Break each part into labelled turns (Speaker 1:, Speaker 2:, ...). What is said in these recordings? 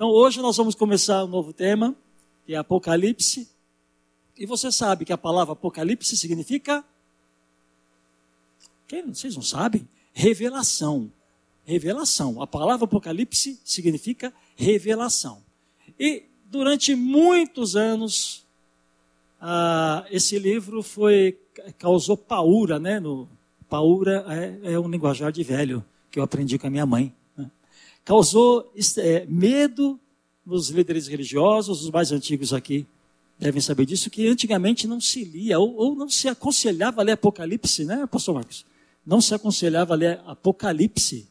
Speaker 1: Então hoje nós vamos começar um novo tema, que é Apocalipse. E você sabe que a palavra Apocalipse significa. Quem, vocês não sabem? Revelação. Revelação. A palavra Apocalipse significa revelação. E durante muitos anos, ah, esse livro foi causou paura, né? No, paura é, é um linguajar de velho que eu aprendi com a minha mãe causou é, medo nos líderes religiosos, os mais antigos aqui devem saber disso, que antigamente não se lia, ou, ou não se aconselhava a ler Apocalipse, né, pastor Marcos? Não se aconselhava a ler Apocalipse,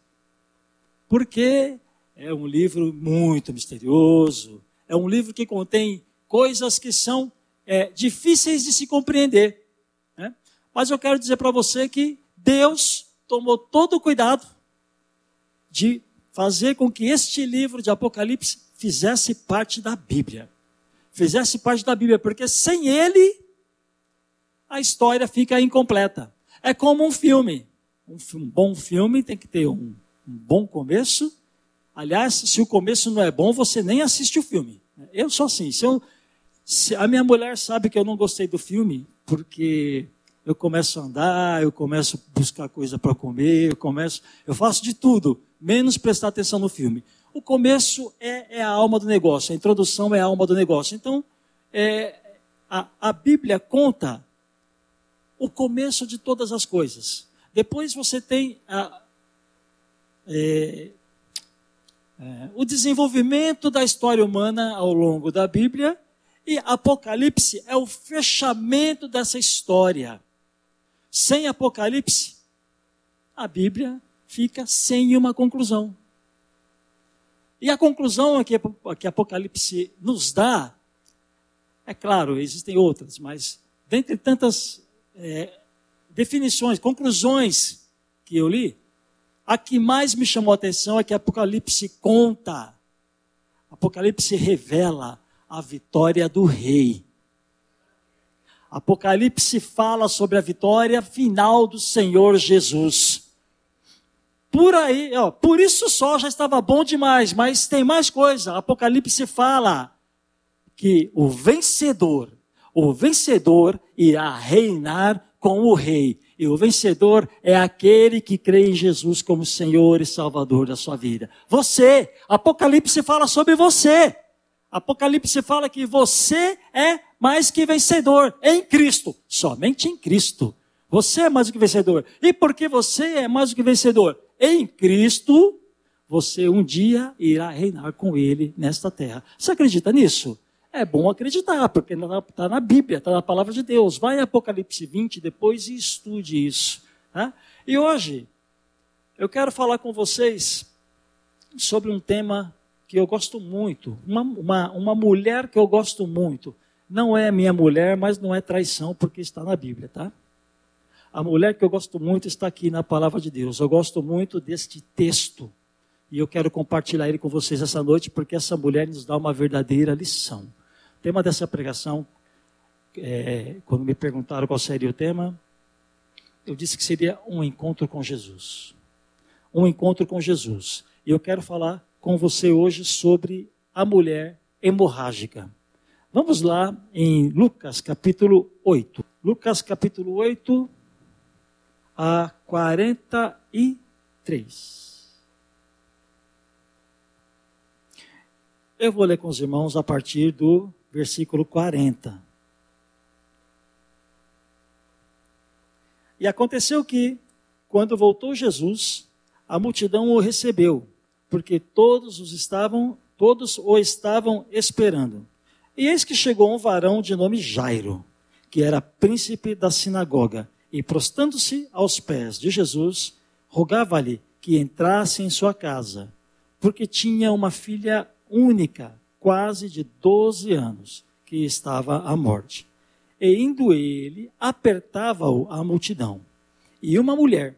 Speaker 1: porque é um livro muito misterioso, é um livro que contém coisas que são é, difíceis de se compreender. Né? Mas eu quero dizer para você que Deus tomou todo o cuidado de fazer com que este livro de Apocalipse fizesse parte da Bíblia. Fizesse parte da Bíblia, porque sem ele a história fica incompleta. É como um filme. Um, um bom filme tem que ter um, um bom começo. Aliás, se o começo não é bom, você nem assiste o filme. Eu sou assim. Se, eu, se a minha mulher sabe que eu não gostei do filme, porque eu começo a andar, eu começo a buscar coisa para comer, eu começo, eu faço de tudo menos prestar atenção no filme. O começo é, é a alma do negócio, a introdução é a alma do negócio. Então, é, a, a Bíblia conta o começo de todas as coisas. Depois você tem a, é, é, o desenvolvimento da história humana ao longo da Bíblia, e Apocalipse é o fechamento dessa história. Sem Apocalipse, a Bíblia fica sem uma conclusão. E a conclusão que, Apocalipse nos dá, é claro, existem outras, mas dentre tantas é, definições, conclusões que eu li, a que mais me chamou a atenção é que Apocalipse conta, Apocalipse revela a vitória do rei. Apocalipse fala sobre a vitória final do Senhor Jesus. Por aí, ó, por isso só já estava bom demais, mas tem mais coisa. Apocalipse fala que o vencedor, o vencedor irá reinar com o rei. E o vencedor é aquele que crê em Jesus como Senhor e Salvador da sua vida. Você, Apocalipse fala sobre você. Apocalipse fala que você é mais que vencedor em Cristo, somente em Cristo. Você é mais do que vencedor. E porque você é mais do que vencedor? Em Cristo, você um dia irá reinar com Ele nesta terra. Você acredita nisso? É bom acreditar, porque está na Bíblia, está na palavra de Deus. Vai Apocalipse 20 depois e estude isso. Tá? E hoje, eu quero falar com vocês sobre um tema que eu gosto muito. Uma, uma, uma mulher que eu gosto muito. Não é minha mulher, mas não é traição, porque está na Bíblia, tá? A mulher que eu gosto muito está aqui na palavra de Deus. Eu gosto muito deste texto. E eu quero compartilhar ele com vocês essa noite, porque essa mulher nos dá uma verdadeira lição. O tema dessa pregação, é, quando me perguntaram qual seria o tema, eu disse que seria um encontro com Jesus. Um encontro com Jesus. E eu quero falar com você hoje sobre a mulher hemorrágica. Vamos lá em Lucas capítulo 8. Lucas capítulo 8, a 43. Eu vou ler com os irmãos a partir do versículo 40. E aconteceu que, quando voltou Jesus, a multidão o recebeu, porque todos os estavam, todos o estavam esperando. E eis que chegou um varão de nome Jairo, que era príncipe da sinagoga e, prostando-se aos pés de Jesus, rogava-lhe que entrasse em sua casa, porque tinha uma filha única quase de 12 anos, que estava à morte. E indo ele, apertava-o a multidão. E uma mulher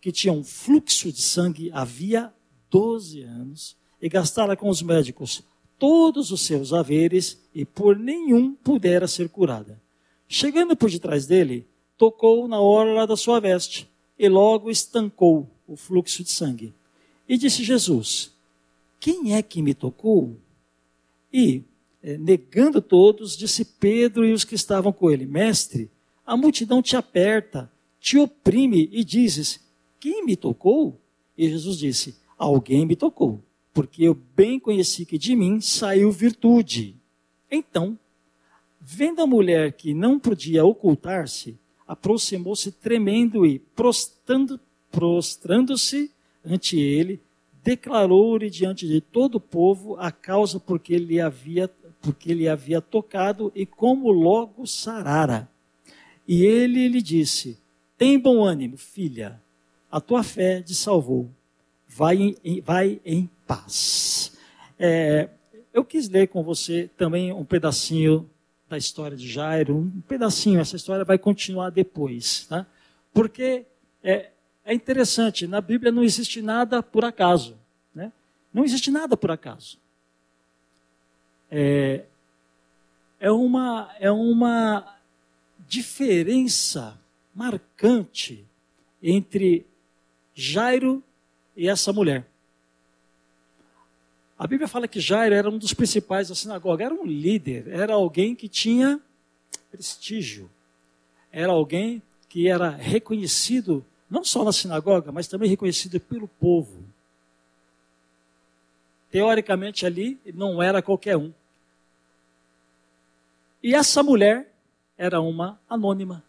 Speaker 1: que tinha um fluxo de sangue havia 12 anos e gastara com os médicos todos os seus haveres e por nenhum pudera ser curada. Chegando por detrás dele, tocou na orla da sua veste e logo estancou o fluxo de sangue. E disse Jesus: Quem é que me tocou? E, eh, negando todos, disse Pedro e os que estavam com ele: Mestre, a multidão te aperta, te oprime e dizes: Quem me tocou? E Jesus disse: Alguém me tocou, porque eu bem conheci que de mim saiu virtude. Então, vendo a mulher que não podia ocultar-se, aproximou-se tremendo e, prostrando-se prostrando ante ele, declarou-lhe diante de todo o povo a causa porque ele havia, porque ele havia tocado e como logo sarara. E ele lhe disse: Tem bom ânimo, filha, a tua fé te salvou. Vai em, vai em paz. É, eu quis ler com você também um pedacinho da história de Jairo, um pedacinho, essa história vai continuar depois, tá? Porque é, é interessante, na Bíblia não existe nada por acaso. Né? Não existe nada por acaso. É, é, uma, é uma diferença marcante entre Jairo e essa mulher. A Bíblia fala que Jairo era um dos principais da sinagoga, era um líder, era alguém que tinha prestígio, era alguém que era reconhecido não só na sinagoga, mas também reconhecido pelo povo. Teoricamente ali não era qualquer um. E essa mulher era uma anônima.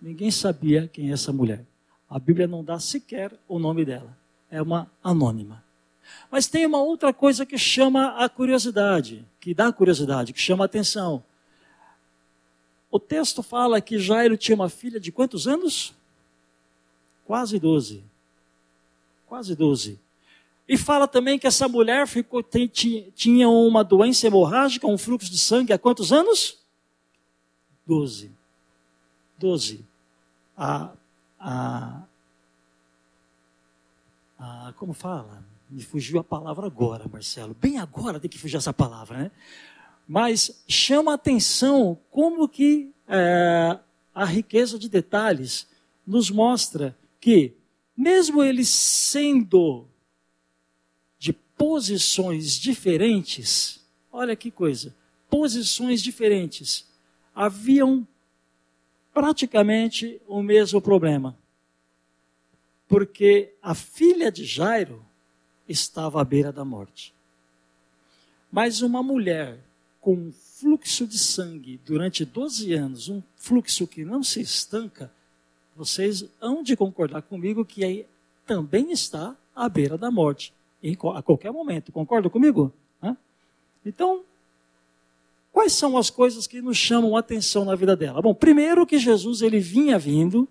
Speaker 1: Ninguém sabia quem é essa mulher. A Bíblia não dá sequer o nome dela. É uma anônima. Mas tem uma outra coisa que chama a curiosidade, que dá curiosidade, que chama a atenção. O texto fala que Jairo tinha uma filha de quantos anos? Quase 12. Quase 12. E fala também que essa mulher ficou, tinha uma doença hemorrágica, um fluxo de sangue há quantos anos? 12. 12. A, a, a, como fala? Me fugiu a palavra agora, Marcelo. Bem agora tem que fugir essa palavra, né? mas chama a atenção como que é, a riqueza de detalhes nos mostra que, mesmo eles sendo de posições diferentes, olha que coisa, posições diferentes, haviam praticamente o mesmo problema. Porque a filha de Jairo estava à beira da morte. Mas uma mulher com um fluxo de sangue durante 12 anos, um fluxo que não se estanca, vocês hão de concordar comigo que aí também está à beira da morte, em, a qualquer momento. Concorda comigo? Hã? Então, quais são as coisas que nos chamam a atenção na vida dela? Bom, primeiro que Jesus ele vinha vindo.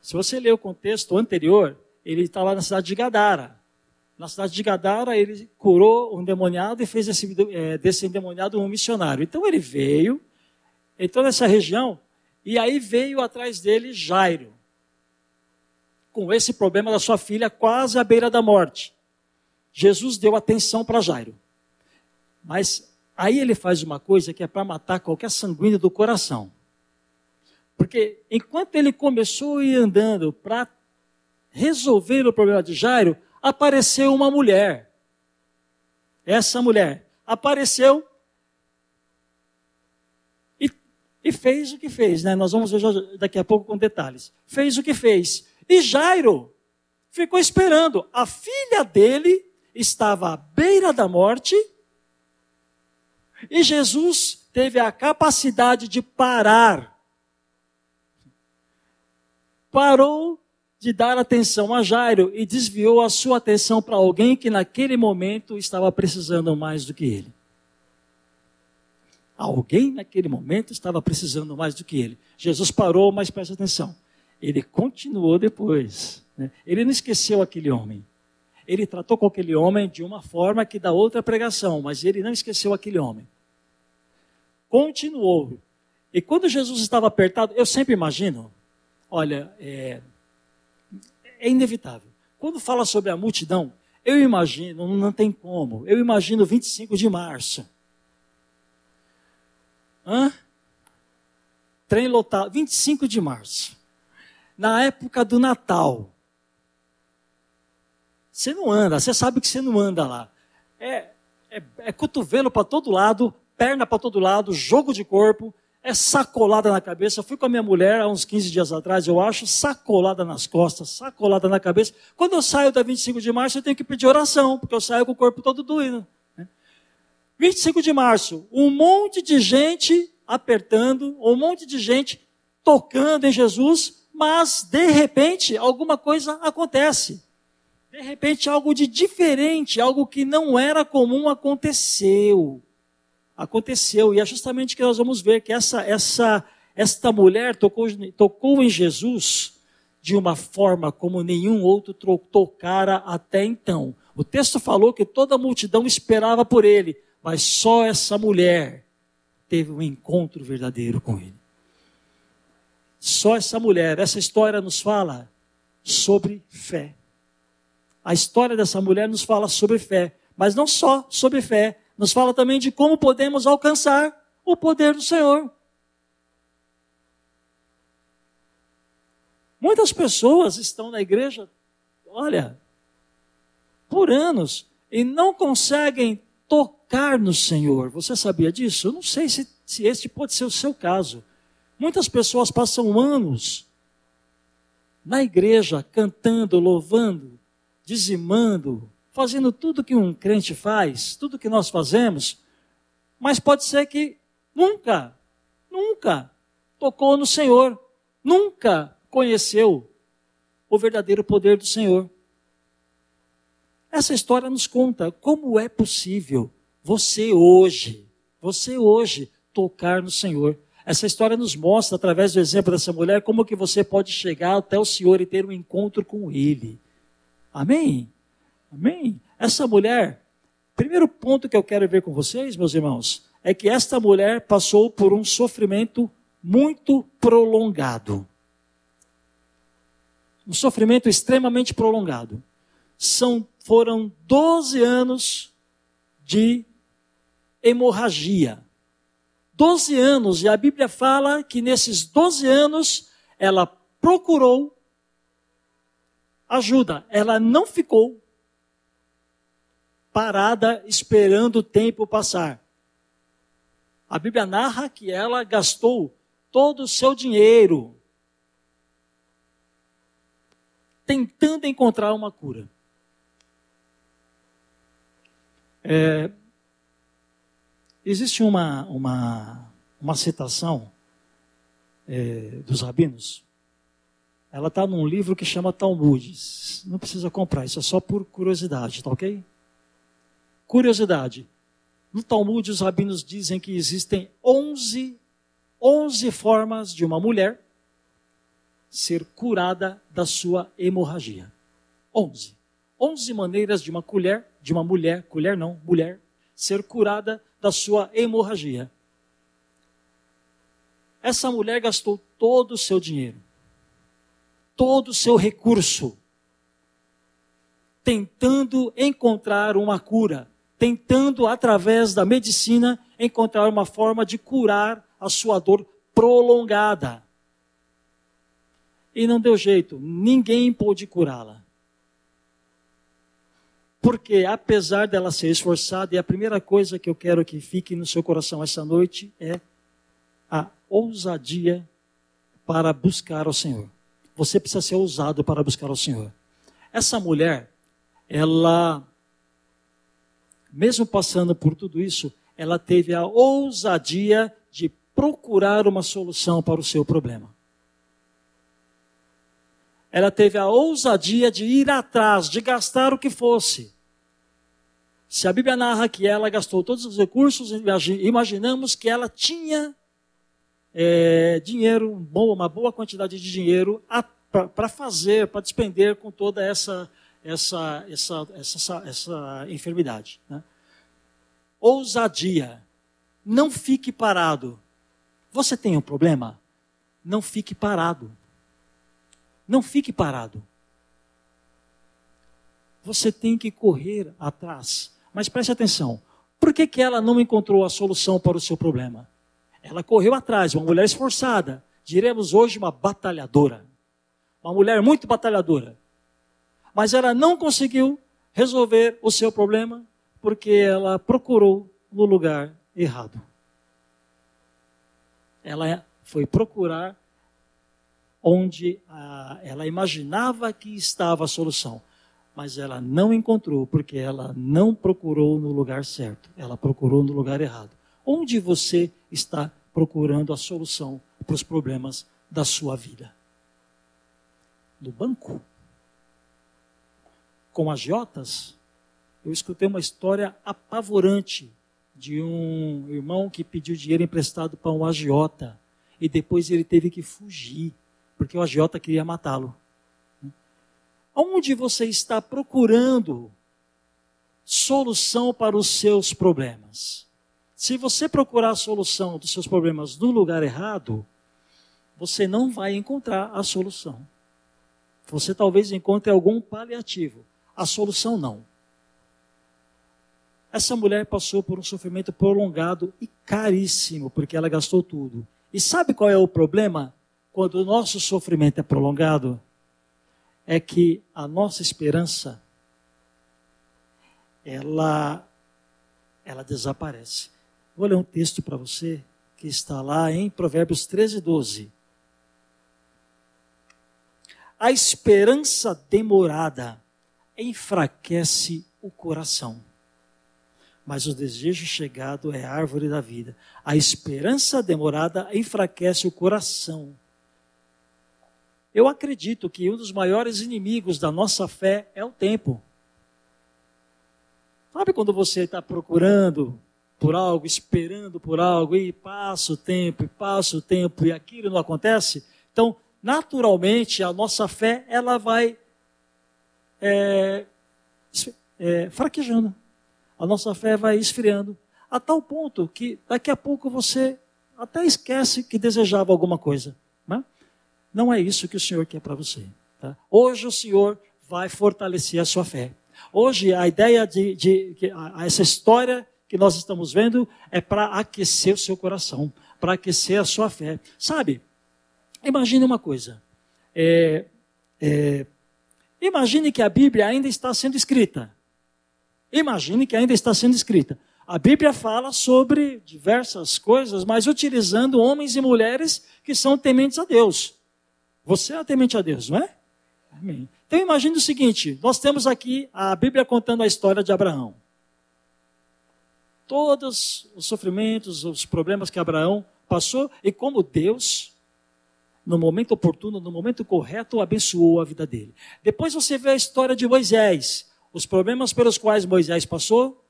Speaker 1: Se você ler o contexto anterior, ele está lá na cidade de Gadara na cidade de Gadara, ele curou um endemoniado e fez desse, é, desse endemoniado um missionário. Então ele veio, entrou nessa região, e aí veio atrás dele Jairo, com esse problema da sua filha quase à beira da morte. Jesus deu atenção para Jairo. Mas aí ele faz uma coisa que é para matar qualquer sanguíneo do coração. Porque enquanto ele começou a ir andando para resolver o problema de Jairo, apareceu uma mulher. Essa mulher apareceu e, e fez o que fez, né? Nós vamos ver daqui a pouco com detalhes. Fez o que fez. E Jairo ficou esperando. A filha dele estava à beira da morte e Jesus teve a capacidade de parar. Parou de dar atenção a Jairo e desviou a sua atenção para alguém que naquele momento estava precisando mais do que ele. Alguém naquele momento estava precisando mais do que ele. Jesus parou, mas preste atenção. Ele continuou depois. Né? Ele não esqueceu aquele homem. Ele tratou com aquele homem de uma forma que dá outra pregação, mas ele não esqueceu aquele homem. Continuou. E quando Jesus estava apertado, eu sempre imagino, olha, é, é inevitável. Quando fala sobre a multidão, eu imagino, não tem como, eu imagino 25 de março. Hã? Trem lotado, 25 de março. Na época do Natal. Você não anda, você sabe que você não anda lá. É, é, é cotovelo para todo lado, perna para todo lado, jogo de corpo, é sacolada na cabeça. Eu fui com a minha mulher há uns 15 dias atrás, eu acho, sacolada nas costas, sacolada na cabeça. Quando eu saio da 25 de março, eu tenho que pedir oração, porque eu saio com o corpo todo doído. 25 né? de março, um monte de gente apertando, um monte de gente tocando em Jesus, mas de repente alguma coisa acontece. De repente algo de diferente, algo que não era comum aconteceu. Aconteceu e é justamente que nós vamos ver que essa essa esta mulher tocou, tocou em Jesus de uma forma como nenhum outro tocara até então. O texto falou que toda a multidão esperava por ele, mas só essa mulher teve um encontro verdadeiro com ele. Só essa mulher, essa história nos fala sobre fé. A história dessa mulher nos fala sobre fé, mas não só sobre fé, nos fala também de como podemos alcançar o poder do Senhor. Muitas pessoas estão na igreja, olha, por anos e não conseguem tocar no Senhor. Você sabia disso? Eu não sei se, se este pode ser o seu caso. Muitas pessoas passam anos na igreja cantando, louvando, dizimando, fazendo tudo que um crente faz, tudo que nós fazemos, mas pode ser que nunca, nunca tocou no Senhor, nunca conheceu o verdadeiro poder do Senhor. Essa história nos conta como é possível você hoje, você hoje tocar no Senhor. Essa história nos mostra, através do exemplo dessa mulher, como que você pode chegar até o Senhor e ter um encontro com Ele. Amém? Amém? Essa mulher, primeiro ponto que eu quero ver com vocês, meus irmãos, é que esta mulher passou por um sofrimento muito prolongado. Um sofrimento extremamente prolongado. São, foram 12 anos de hemorragia. 12 anos, e a Bíblia fala que nesses 12 anos ela procurou ajuda, ela não ficou parada esperando o tempo passar. A Bíblia narra que ela gastou todo o seu dinheiro tentando encontrar uma cura. É, existe uma, uma, uma citação é, dos rabinos. Ela está num livro que chama Talmud. Não precisa comprar, isso é só por curiosidade, tá ok? Curiosidade. No Talmud, os rabinos dizem que existem 11, 11 formas de uma mulher ser curada da sua hemorragia. 11. 11 maneiras de uma colher, de uma mulher, colher não, mulher, ser curada da sua hemorragia. Essa mulher gastou todo o seu dinheiro, todo o seu recurso, tentando encontrar uma cura tentando, através da medicina, encontrar uma forma de curar a sua dor prolongada. E não deu jeito, ninguém pôde curá-la. Porque, apesar dela ser esforçada, e a primeira coisa que eu quero que fique no seu coração essa noite é a ousadia para buscar ao Senhor. Você precisa ser ousado para buscar ao Senhor. Essa mulher, ela mesmo passando por tudo isso, ela teve a ousadia de procurar uma solução para o seu problema. Ela teve a ousadia de ir atrás, de gastar o que fosse. Se a Bíblia narra que ela gastou todos os recursos, imaginamos que ela tinha é, dinheiro, uma boa quantidade de dinheiro para fazer, para despender com toda essa essa, essa, essa, essa enfermidade. Né? Ousadia. Não fique parado. Você tem um problema? Não fique parado. Não fique parado. Você tem que correr atrás. Mas preste atenção. Por que, que ela não encontrou a solução para o seu problema? Ela correu atrás, uma mulher esforçada. Diremos hoje uma batalhadora. Uma mulher muito batalhadora. Mas ela não conseguiu resolver o seu problema porque ela procurou no lugar errado. Ela foi procurar onde a, ela imaginava que estava a solução, mas ela não encontrou porque ela não procurou no lugar certo, ela procurou no lugar errado. Onde você está procurando a solução para os problemas da sua vida? No banco? Com agiotas? Eu escutei uma história apavorante de um irmão que pediu dinheiro emprestado para um agiota e depois ele teve que fugir porque o agiota queria matá-lo. Onde você está procurando solução para os seus problemas? Se você procurar a solução dos seus problemas no lugar errado, você não vai encontrar a solução. Você talvez encontre algum paliativo. A solução não. Essa mulher passou por um sofrimento prolongado e caríssimo, porque ela gastou tudo. E sabe qual é o problema quando o nosso sofrimento é prolongado? É que a nossa esperança ela ela desaparece. Vou ler um texto para você que está lá em Provérbios 13, 12. A esperança demorada enfraquece o coração, mas o desejo chegado é árvore da vida. A esperança demorada enfraquece o coração. Eu acredito que um dos maiores inimigos da nossa fé é o tempo. Sabe quando você está procurando por algo, esperando por algo, e passa o tempo, e passa o tempo, e aquilo não acontece? Então, naturalmente a nossa fé ela vai é, é, fraquejando. A nossa fé vai esfriando. A tal ponto que daqui a pouco você até esquece que desejava alguma coisa. Né? Não é isso que o Senhor quer para você. Tá? Hoje o Senhor vai fortalecer a sua fé. Hoje a ideia de, de, de essa história que nós estamos vendo é para aquecer o seu coração, para aquecer a sua fé. Sabe, Imagine uma coisa. É, é, imagine que a Bíblia ainda está sendo escrita. Imagine que ainda está sendo escrita. A Bíblia fala sobre diversas coisas, mas utilizando homens e mulheres que são tementes a Deus. Você é temente a Deus, não é? Amém. Então imagine o seguinte: nós temos aqui a Bíblia contando a história de Abraão. Todos os sofrimentos, os problemas que Abraão passou e como Deus no momento oportuno, no momento correto, abençoou a vida dele. Depois você vê a história de Moisés, os problemas pelos quais Moisés passou,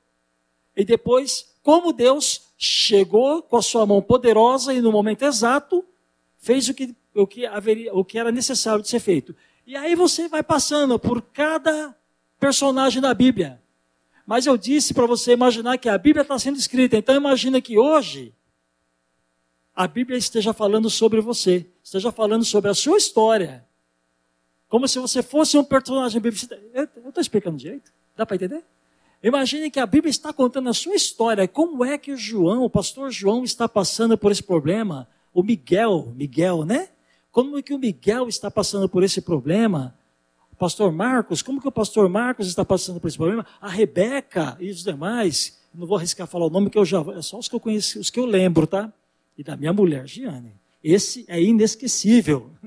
Speaker 1: e depois como Deus chegou com a sua mão poderosa e no momento exato fez o que, o que, haveria, o que era necessário de ser feito. E aí você vai passando por cada personagem da Bíblia. Mas eu disse para você imaginar que a Bíblia está sendo escrita. Então imagina que hoje a Bíblia esteja falando sobre você, esteja falando sobre a sua história. Como se você fosse um personagem bíblico. Eu estou explicando direito? Dá para entender? Imagine que a Bíblia está contando a sua história. Como é que o João, o pastor João, está passando por esse problema? O Miguel, Miguel, né? Como é que o Miguel está passando por esse problema? Pastor Marcos, como que o pastor Marcos está passando por esse problema? A Rebeca e os demais. Não vou arriscar falar o nome que eu já. É só os que eu conheço, os que eu lembro, tá? e da minha mulher, Giane. Esse é inesquecível.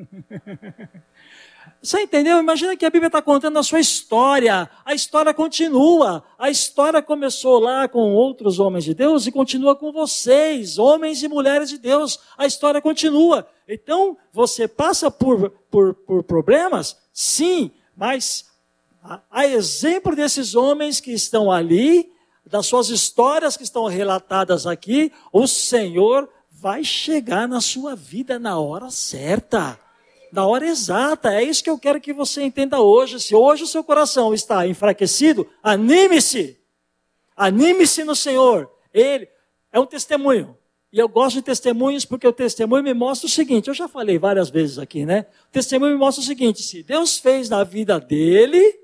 Speaker 1: Você entendeu? Imagina que a Bíblia está contando a sua história. A história continua. A história começou lá com outros homens de Deus e continua com vocês, homens e mulheres de Deus. A história continua. Então, você passa por, por, por problemas? Sim, mas a, exemplo desses homens que estão ali, das suas histórias que estão relatadas aqui, o Senhor vai chegar na sua vida na hora certa. Na hora exata. É isso que eu quero que você entenda hoje. Se hoje o seu coração está enfraquecido, anime-se. Anime-se no Senhor. Ele é um testemunho. E eu gosto de testemunhos porque o testemunho me mostra o seguinte: eu já falei várias vezes aqui, né? O testemunho me mostra o seguinte: se Deus fez na vida dele,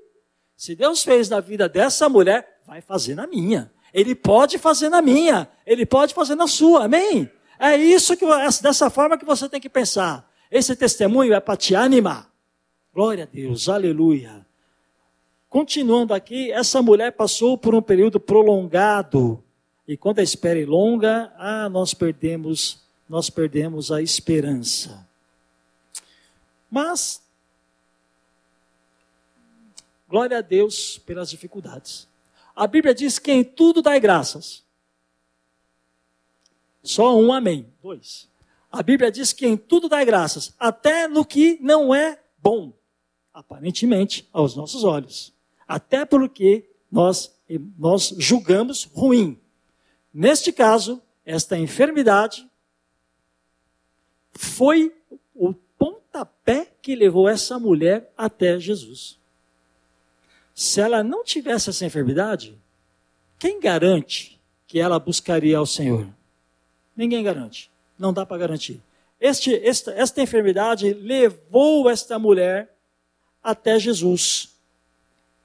Speaker 1: se Deus fez na vida dessa mulher, vai fazer na minha. Ele pode fazer na minha, ele pode fazer na sua, amém? É isso que é dessa forma que você tem que pensar. Esse testemunho é para te animar. Glória a Deus, aleluia. Continuando aqui, essa mulher passou por um período prolongado e quando a espera é longa, ah, nós perdemos, nós perdemos a esperança. Mas glória a Deus pelas dificuldades. A Bíblia diz que em tudo dai graças. Só um amém. Dois. A Bíblia diz que em tudo dai graças, até no que não é bom, aparentemente, aos nossos olhos. Até porque nós, nós julgamos ruim. Neste caso, esta enfermidade foi o pontapé que levou essa mulher até Jesus. Se ela não tivesse essa enfermidade, quem garante que ela buscaria ao Senhor? Ninguém garante. Não dá para garantir. Este, esta, esta enfermidade levou esta mulher até Jesus.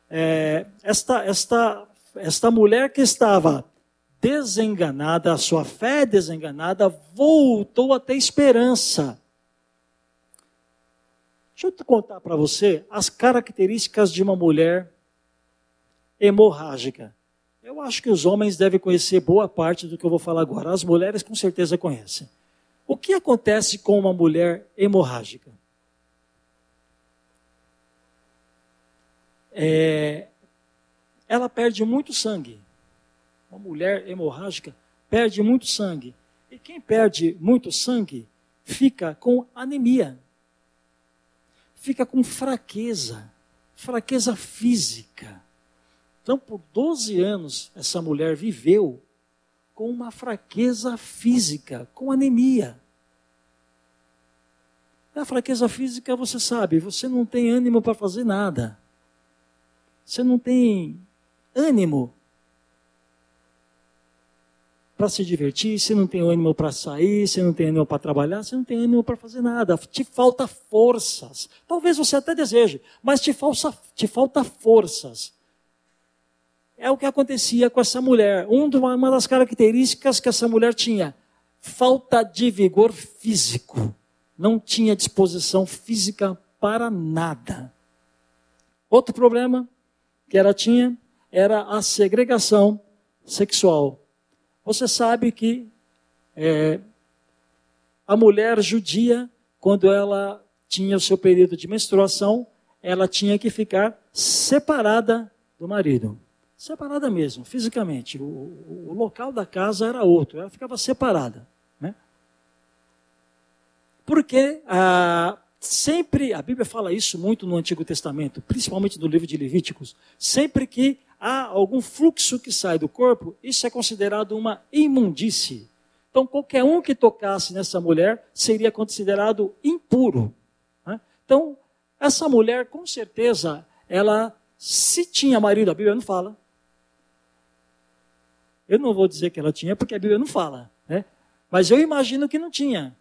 Speaker 1: É, esta, esta, esta mulher que estava desenganada, a sua fé desenganada, voltou a ter esperança. Deixa eu contar para você as características de uma mulher hemorrágica. Eu acho que os homens devem conhecer boa parte do que eu vou falar agora. As mulheres com certeza conhecem. O que acontece com uma mulher hemorrágica? É, ela perde muito sangue uma mulher hemorrágica perde muito sangue. E quem perde muito sangue fica com anemia, fica com fraqueza, fraqueza física. Então, por 12 anos, essa mulher viveu com uma fraqueza física, com anemia. A fraqueza física, você sabe, você não tem ânimo para fazer nada. Você não tem ânimo para se divertir, você não tem ânimo para sair, você não tem ânimo para trabalhar, você não tem ânimo para fazer nada. Te falta forças. Talvez você até deseje, mas te falta, te falta forças. É o que acontecia com essa mulher. Uma das características que essa mulher tinha: falta de vigor físico. Não tinha disposição física para nada. Outro problema que ela tinha era a segregação sexual. Você sabe que é, a mulher judia, quando ela tinha o seu período de menstruação, ela tinha que ficar separada do marido. Separada mesmo, fisicamente. O, o, o local da casa era outro, ela ficava separada. Né? Porque ah, sempre, a Bíblia fala isso muito no Antigo Testamento, principalmente no livro de Levíticos, sempre que há algum fluxo que sai do corpo, isso é considerado uma imundície. Então, qualquer um que tocasse nessa mulher seria considerado impuro. Né? Então, essa mulher, com certeza, ela, se tinha marido, a Bíblia não fala. Eu não vou dizer que ela tinha, porque a Bíblia não fala. Né? Mas eu imagino que não tinha.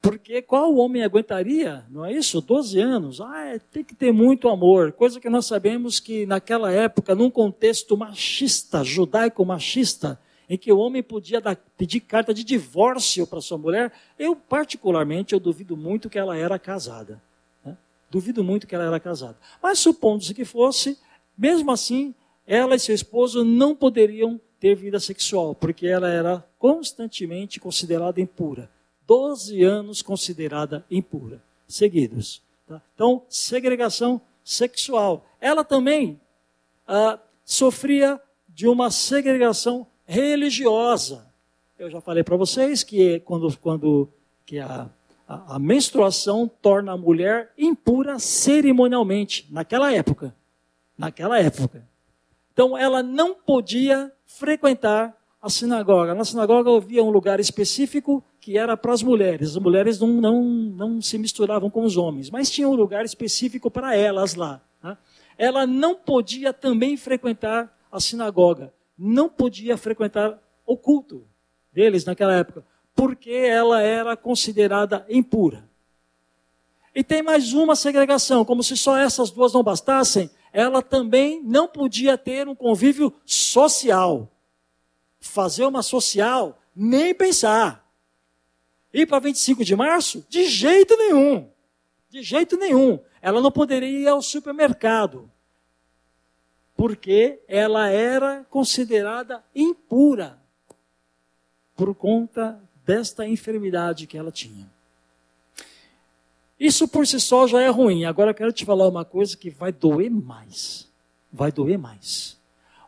Speaker 1: Porque qual homem aguentaria, não é isso? 12 anos. Ah, é, tem que ter muito amor. Coisa que nós sabemos que naquela época, num contexto machista, judaico-machista, em que o homem podia dar, pedir carta de divórcio para sua mulher, eu particularmente, eu duvido muito que ela era casada. Né? Duvido muito que ela era casada. Mas supondo-se que fosse, mesmo assim, ela e seu esposo não poderiam ter vida sexual, porque ela era constantemente considerada impura. 12 anos considerada impura, seguidos. Tá? Então, segregação sexual. Ela também ah, sofria de uma segregação religiosa. Eu já falei para vocês que quando, quando que a, a, a menstruação torna a mulher impura cerimonialmente, naquela época. Naquela época. Então, ela não podia frequentar a sinagoga. Na sinagoga havia um lugar específico que era para as mulheres. As mulheres não, não, não se misturavam com os homens, mas tinha um lugar específico para elas lá. Né? Ela não podia também frequentar a sinagoga, não podia frequentar o culto deles naquela época, porque ela era considerada impura. E tem mais uma segregação, como se só essas duas não bastassem, ela também não podia ter um convívio social. Fazer uma social, nem pensar. Ir para 25 de março? De jeito nenhum. De jeito nenhum. Ela não poderia ir ao supermercado. Porque ela era considerada impura. Por conta desta enfermidade que ela tinha. Isso por si só já é ruim. Agora eu quero te falar uma coisa que vai doer mais. Vai doer mais.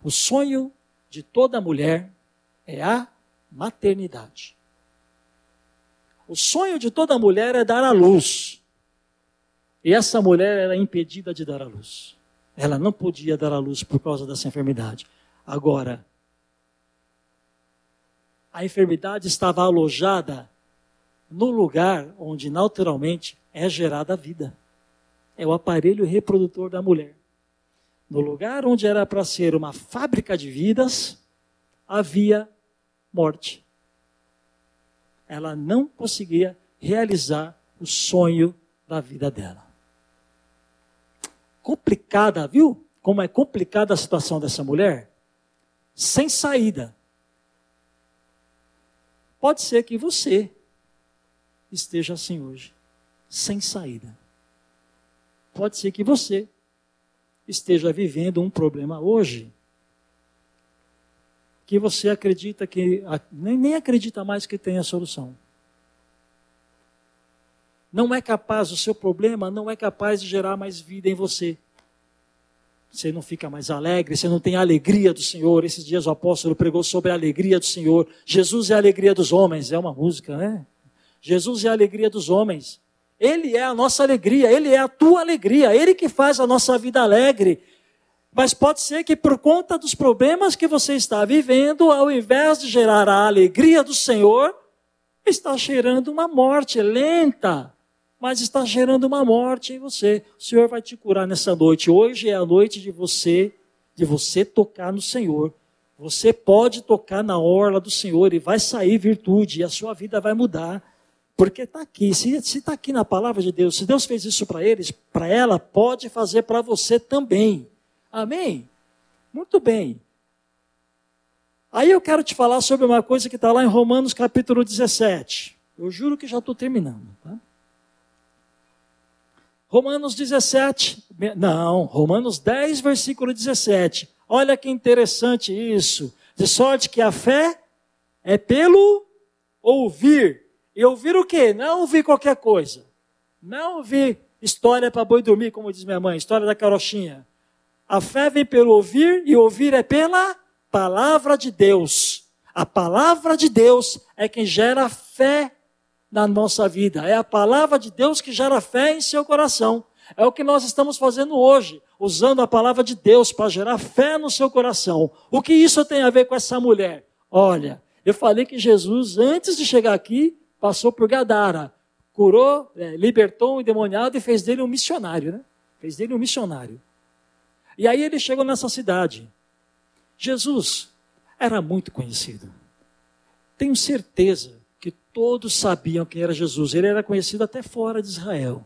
Speaker 1: O sonho de toda mulher é a maternidade. O sonho de toda mulher é dar à luz. E essa mulher era impedida de dar à luz. Ela não podia dar à luz por causa dessa enfermidade. Agora, a enfermidade estava alojada no lugar onde naturalmente é gerada a vida. É o aparelho reprodutor da mulher. No lugar onde era para ser uma fábrica de vidas, havia morte ela não conseguia realizar o sonho da vida dela. Complicada, viu? Como é complicada a situação dessa mulher? Sem saída. Pode ser que você esteja assim hoje, sem saída. Pode ser que você esteja vivendo um problema hoje que você acredita que, nem, nem acredita mais que tem a solução. Não é capaz, o seu problema não é capaz de gerar mais vida em você. Você não fica mais alegre, você não tem a alegria do Senhor. Esses dias o apóstolo pregou sobre a alegria do Senhor. Jesus é a alegria dos homens, é uma música, né? Jesus é a alegria dos homens. Ele é a nossa alegria, ele é a tua alegria, ele que faz a nossa vida alegre. Mas pode ser que por conta dos problemas que você está vivendo, ao invés de gerar a alegria do Senhor, está gerando uma morte lenta, mas está gerando uma morte em você. O Senhor vai te curar nessa noite. Hoje é a noite de você, de você tocar no Senhor. Você pode tocar na orla do Senhor e vai sair virtude e a sua vida vai mudar. Porque está aqui, se está aqui na palavra de Deus, se Deus fez isso para eles, para ela, pode fazer para você também. Amém? Muito bem. Aí eu quero te falar sobre uma coisa que está lá em Romanos capítulo 17. Eu juro que já estou terminando. Tá? Romanos 17, não, Romanos 10, versículo 17. Olha que interessante isso. De sorte que a fé é pelo ouvir. E ouvir o quê? Não ouvir qualquer coisa. Não ouvir história para boi dormir, como diz minha mãe, história da carochinha. A fé vem pelo ouvir e ouvir é pela palavra de Deus. A palavra de Deus é quem gera fé na nossa vida. É a palavra de Deus que gera fé em seu coração. É o que nós estamos fazendo hoje, usando a palavra de Deus para gerar fé no seu coração. O que isso tem a ver com essa mulher? Olha, eu falei que Jesus, antes de chegar aqui, passou por Gadara, curou, é, libertou um endemoniado e fez dele um missionário, né? Fez dele um missionário. E aí ele chegou nessa cidade. Jesus era muito conhecido. Tenho certeza que todos sabiam quem era Jesus. Ele era conhecido até fora de Israel.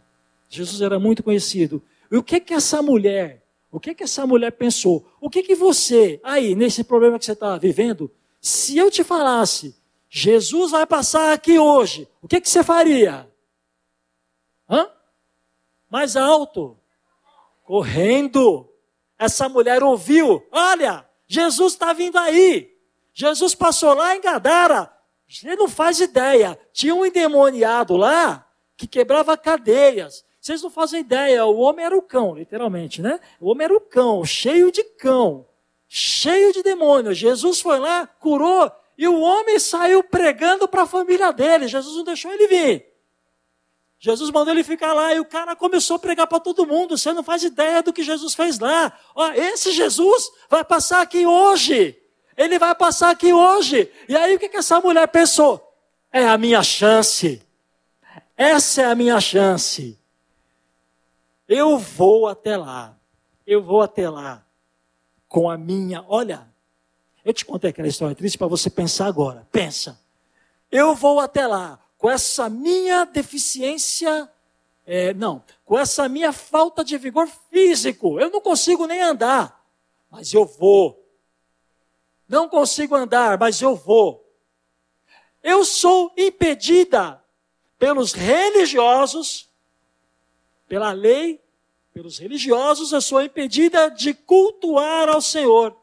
Speaker 1: Jesus era muito conhecido. E o que que essa mulher, o que que essa mulher pensou? O que que você, aí, nesse problema que você está vivendo, se eu te falasse, Jesus vai passar aqui hoje, o que que você faria? Hã? Mais alto? Correndo. Essa mulher ouviu: olha, Jesus está vindo aí. Jesus passou lá em Gadara. Você não faz ideia. Tinha um endemoniado lá que quebrava cadeias. Vocês não fazem ideia. O homem era o cão, literalmente, né? O homem era o cão, cheio de cão, cheio de demônios. Jesus foi lá, curou, e o homem saiu pregando para a família dele. Jesus não deixou ele vir. Jesus mandou ele ficar lá e o cara começou a pregar para todo mundo. Você não faz ideia do que Jesus fez lá. Ó, esse Jesus vai passar aqui hoje. Ele vai passar aqui hoje. E aí o que, que essa mulher pensou? é a minha chance. Essa é a minha chance. Eu vou até lá. Eu vou até lá com a minha. Olha, eu te contei aquela história triste para você pensar agora. Pensa. Eu vou até lá com essa minha deficiência. É, não, com essa minha falta de vigor físico. Eu não consigo nem andar, mas eu vou. Não consigo andar, mas eu vou. Eu sou impedida pelos religiosos, pela lei, pelos religiosos, eu sou impedida de cultuar ao Senhor.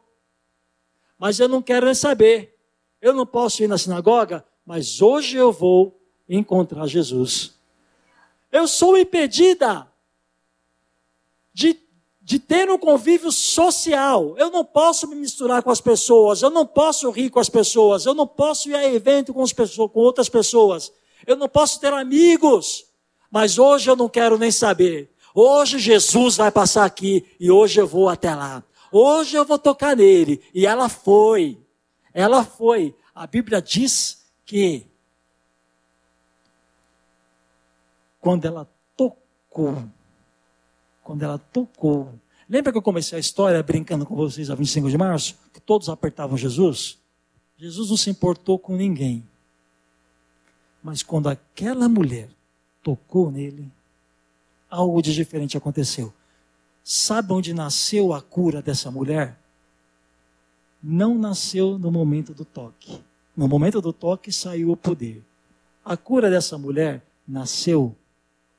Speaker 1: Mas eu não quero nem saber. Eu não posso ir na sinagoga, mas hoje eu vou encontrar Jesus. Eu sou impedida de, de ter um convívio social. Eu não posso me misturar com as pessoas, eu não posso rir com as pessoas, eu não posso ir a evento com, as pessoas, com outras pessoas eu não posso ter amigos, mas hoje eu não quero nem saber. Hoje Jesus vai passar aqui e hoje eu vou até lá. Hoje eu vou tocar nele. E ela foi. Ela foi. A Bíblia diz que quando ela tocou, quando ela tocou, lembra que eu comecei a história brincando com vocês a 25 de março? Que todos apertavam Jesus? Jesus não se importou com ninguém. Mas quando aquela mulher tocou nele, algo de diferente aconteceu. Sabe onde nasceu a cura dessa mulher? Não nasceu no momento do toque. No momento do toque saiu o poder. A cura dessa mulher nasceu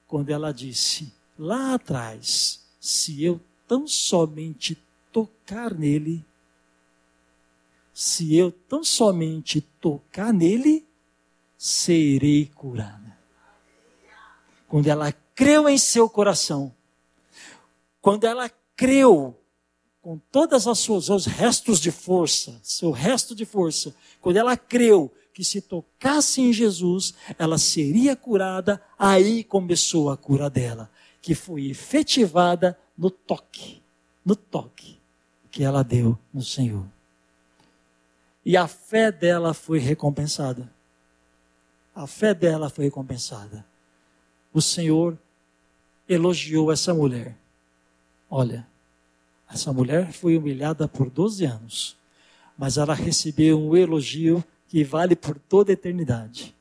Speaker 1: quando ela disse: lá atrás, se eu tão somente tocar nele, se eu tão somente tocar nele, serei curada. Quando ela creu em seu coração, quando ela creu com todas as suas os restos de força, seu resto de força, quando ela creu que se tocasse em Jesus, ela seria curada, aí começou a cura dela, que foi efetivada no toque, no toque que ela deu no Senhor. E a fé dela foi recompensada a fé dela foi recompensada. O Senhor elogiou essa mulher. Olha, essa mulher foi humilhada por 12 anos, mas ela recebeu um elogio que vale por toda a eternidade.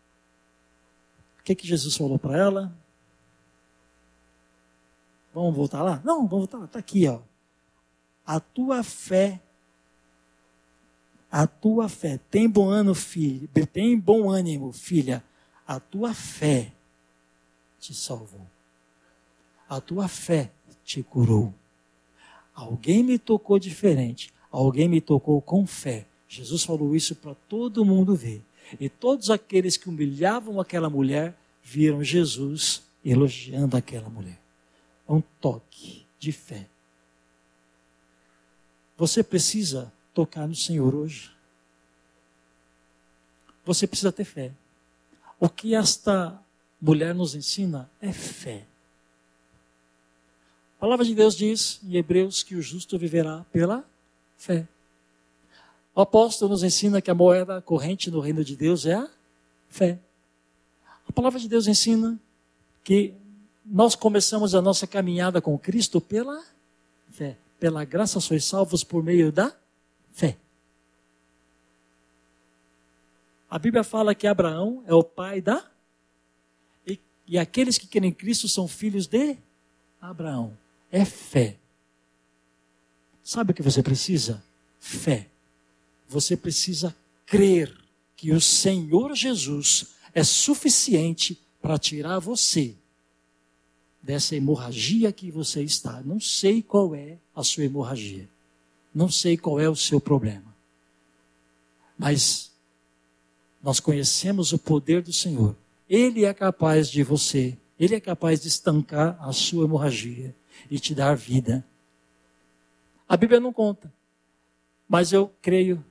Speaker 1: O que, que Jesus falou para ela? Vamos voltar lá? Não, vamos voltar lá. Está aqui, ó. A tua fé a tua fé. Tem bom ânimo, filho. Tem bom ânimo, filha. A tua fé te salvou. A tua fé te curou. Alguém me tocou diferente. Alguém me tocou com fé. Jesus falou isso para todo mundo ver. E todos aqueles que humilhavam aquela mulher viram Jesus elogiando aquela mulher. É um toque de fé. Você precisa tocar no Senhor hoje. Você precisa ter fé. O que esta mulher nos ensina é fé. A palavra de Deus diz em Hebreus que o justo viverá pela fé. O apóstolo nos ensina que a moeda corrente no reino de Deus é a fé. A palavra de Deus ensina que nós começamos a nossa caminhada com Cristo pela fé. Pela graça sois salvos por meio da fé. A Bíblia fala que Abraão é o pai da. E, e aqueles que querem Cristo são filhos de Abraão. É fé. Sabe o que você precisa? Fé. Você precisa crer que o Senhor Jesus é suficiente para tirar você dessa hemorragia que você está. Não sei qual é a sua hemorragia. Não sei qual é o seu problema. Mas nós conhecemos o poder do Senhor. Ele é capaz de você, ele é capaz de estancar a sua hemorragia e te dar vida. A Bíblia não conta, mas eu creio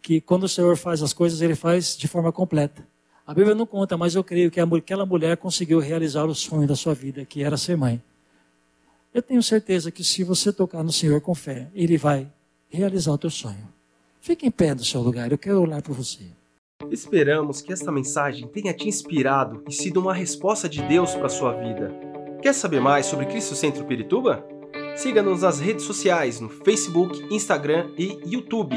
Speaker 1: que quando o Senhor faz as coisas, ele faz de forma completa. A Bíblia não conta, mas eu creio que aquela mulher conseguiu realizar o sonho da sua vida, que era ser mãe. Eu tenho certeza que se você tocar no Senhor com fé, Ele vai realizar o teu sonho. Fique em pé no seu lugar, eu quero orar por você.
Speaker 2: Esperamos que esta mensagem tenha te inspirado e sido uma resposta de Deus para sua vida. Quer saber mais sobre Cristo Centro Pirituba? Siga-nos nas redes sociais no Facebook, Instagram e YouTube,